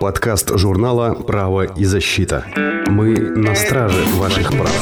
Подкаст журнала «Право и защита». Мы на страже ваших прав.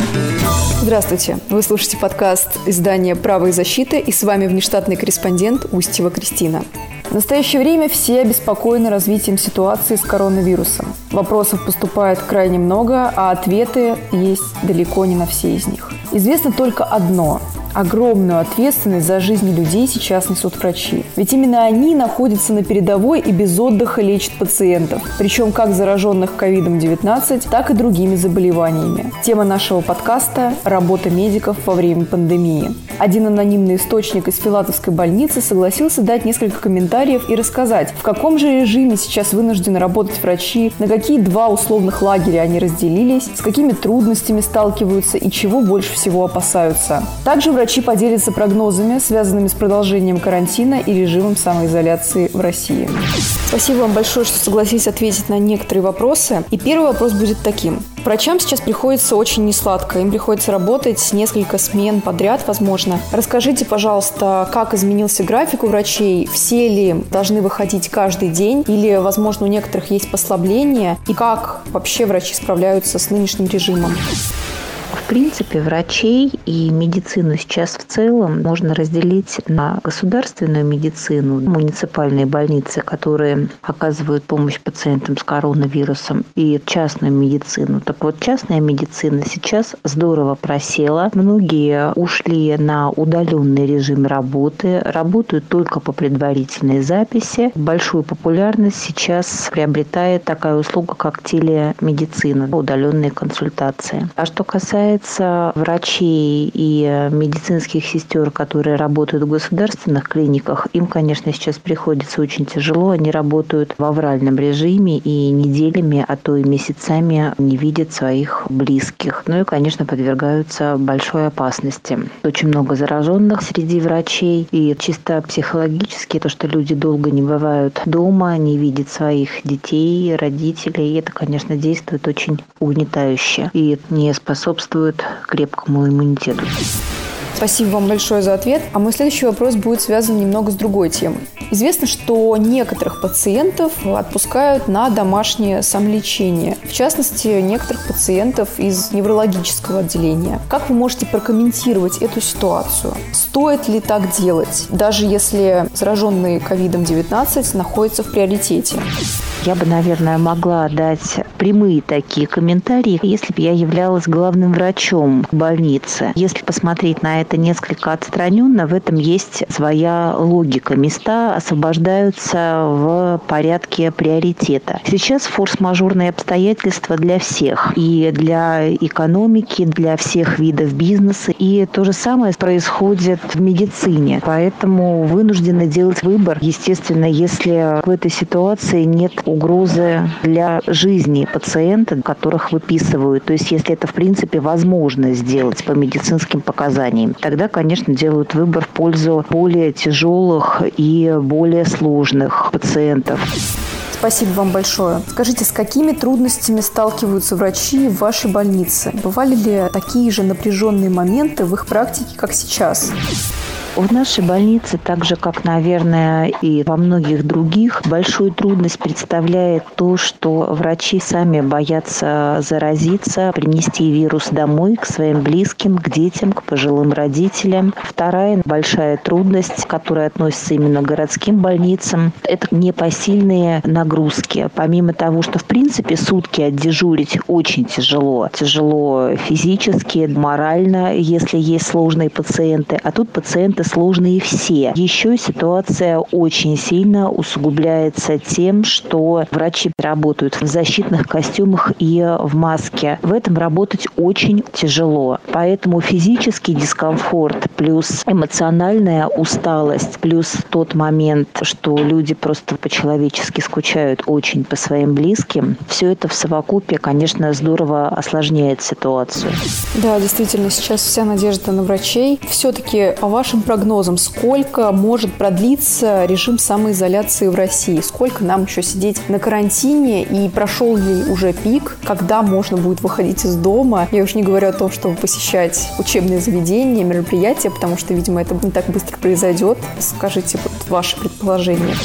Здравствуйте. Вы слушаете подкаст издания «Право и защита» и с вами внештатный корреспондент Устьева Кристина. В настоящее время все обеспокоены развитием ситуации с коронавирусом. Вопросов поступает крайне много, а ответы есть далеко не на все из них. Известно только одно Огромную ответственность за жизни людей сейчас несут врачи. Ведь именно они находятся на передовой и без отдыха лечат пациентов. Причем как зараженных ковидом-19, так и другими заболеваниями. Тема нашего подкаста – работа медиков во время пандемии. Один анонимный источник из Филатовской больницы согласился дать несколько комментариев и рассказать, в каком же режиме сейчас вынуждены работать врачи, на какие два условных лагеря они разделились, с какими трудностями сталкиваются и чего больше всего опасаются. Также в врачи поделятся прогнозами, связанными с продолжением карантина и режимом самоизоляции в России. Спасибо вам большое, что согласились ответить на некоторые вопросы. И первый вопрос будет таким. Врачам сейчас приходится очень несладко. Им приходится работать несколько смен подряд, возможно. Расскажите, пожалуйста, как изменился график у врачей? Все ли должны выходить каждый день? Или, возможно, у некоторых есть послабления? И как вообще врачи справляются с нынешним режимом? Принципе, врачей и медицину сейчас в целом можно разделить на государственную медицину, муниципальные больницы, которые оказывают помощь пациентам с коронавирусом, и частную медицину. Так вот, частная медицина сейчас здорово просела. Многие ушли на удаленный режим работы, работают только по предварительной записи. Большую популярность сейчас приобретает такая услуга, как телемедицина, удаленные консультации. А что касается касается врачей и медицинских сестер, которые работают в государственных клиниках, им, конечно, сейчас приходится очень тяжело. Они работают в авральном режиме и неделями, а то и месяцами не видят своих близких. Ну и, конечно, подвергаются большой опасности. Очень много зараженных среди врачей. И чисто психологически то, что люди долго не бывают дома, не видят своих детей, родителей, это, конечно, действует очень угнетающе и не способствует способствует крепкому иммунитету. Спасибо вам большое за ответ. А мой следующий вопрос будет связан немного с другой темой. Известно, что некоторых пациентов отпускают на домашнее самолечение. В частности, некоторых пациентов из неврологического отделения. Как вы можете прокомментировать эту ситуацию? Стоит ли так делать, даже если зараженные ковидом-19 находятся в приоритете? Я бы, наверное, могла дать прямые такие комментарии, если бы я являлась главным врачом больницы. Если посмотреть на это несколько отстраненно, в этом есть своя логика. Места освобождаются в порядке приоритета. Сейчас форс-мажорные обстоятельства для всех. И для экономики, для всех видов бизнеса. И то же самое происходит в медицине. Поэтому вынуждены делать выбор. Естественно, если в этой ситуации нет угрозы для жизни пациента, которых выписывают. То есть, если это, в принципе, возможно сделать по медицинским показаниям, тогда, конечно, делают выбор в пользу более тяжелых и более сложных пациентов. Спасибо вам большое. Скажите, с какими трудностями сталкиваются врачи в вашей больнице? Бывали ли такие же напряженные моменты в их практике, как сейчас? В нашей больнице, так же как, наверное, и во многих других, большую трудность представляет то, что врачи сами боятся заразиться, принести вирус домой к своим близким, к детям, к пожилым родителям. Вторая большая трудность, которая относится именно к городским больницам, это непосильные нагрузки. Помимо того, что в принципе сутки отдежурить очень тяжело. Тяжело физически, морально, если есть сложные пациенты. А тут пациенты это сложные все. Еще ситуация очень сильно усугубляется тем, что врачи работают в защитных костюмах и в маске. В этом работать очень тяжело. Поэтому физический дискомфорт плюс эмоциональная усталость плюс тот момент, что люди просто по-человечески скучают очень по своим близким, все это в совокупе, конечно, здорово осложняет ситуацию. Да, действительно, сейчас вся надежда на врачей. Все-таки по вашим прогнозам, сколько может продлиться режим самоизоляции в России? Сколько нам еще сидеть на карантине? И прошел ли уже пик, когда можно будет выходить из дома? Я уж не говорю о том, чтобы посещать учебные заведения, мероприятия, потому что, видимо, это не так быстро произойдет. Скажите ваши предположения.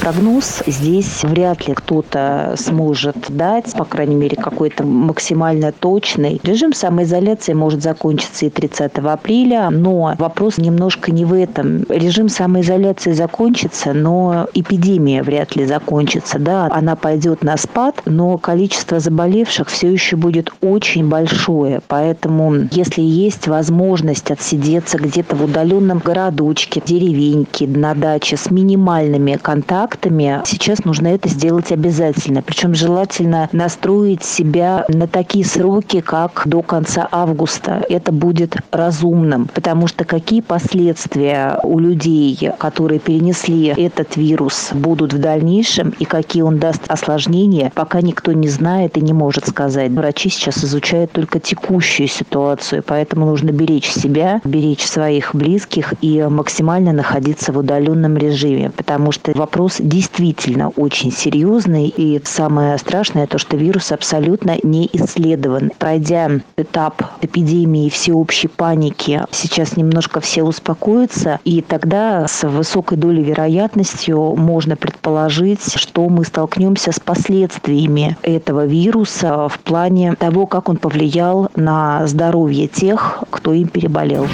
Прогноз здесь вряд ли кто-то сможет дать, по крайней мере, какой-то максимально точный. Режим самоизоляции может закончиться и 30 апреля, но вопрос немножко не в этом. Режим самоизоляции закончится, но эпидемия вряд ли закончится. Да, она пойдет на спад, но количество заболевших все еще будет очень большое. Поэтому, если есть возможность отсидеться где-то в удаленном городочке, деревеньке, на даче с минимальными контактами, сейчас нужно это сделать обязательно. Причем желательно настроить себя на такие сроки, как до конца августа. Это будет разумным, потому что какие последствия у людей, которые перенесли этот вирус, будут в дальнейшем и какие он даст осложнения, пока никто не знает и не может сказать. Врачи сейчас изучают только текущую ситуацию, поэтому нужно беречь себя, беречь своих близких и максимально находиться в удаленном режиме, потому что вопрос действительно очень серьезный и самое страшное то, что вирус абсолютно не исследован. Пройдя этап эпидемии всеобщей паники, сейчас немножко все успокоятся, и тогда с высокой долей вероятностью можно предположить, что мы столкнемся с последствиями этого вируса в плане того, как он повлиял на здоровье тех, кто им переболел.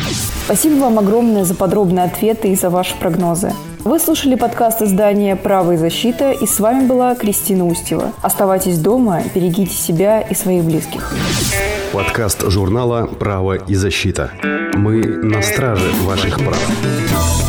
Спасибо вам огромное за подробные ответы и за ваши прогнозы. Вы слушали подкаст издания «Право и защита» и с вами была Кристина Устева. Оставайтесь дома, берегите себя и своих близких. Подкаст журнала «Право и защита». Мы на страже ваших прав.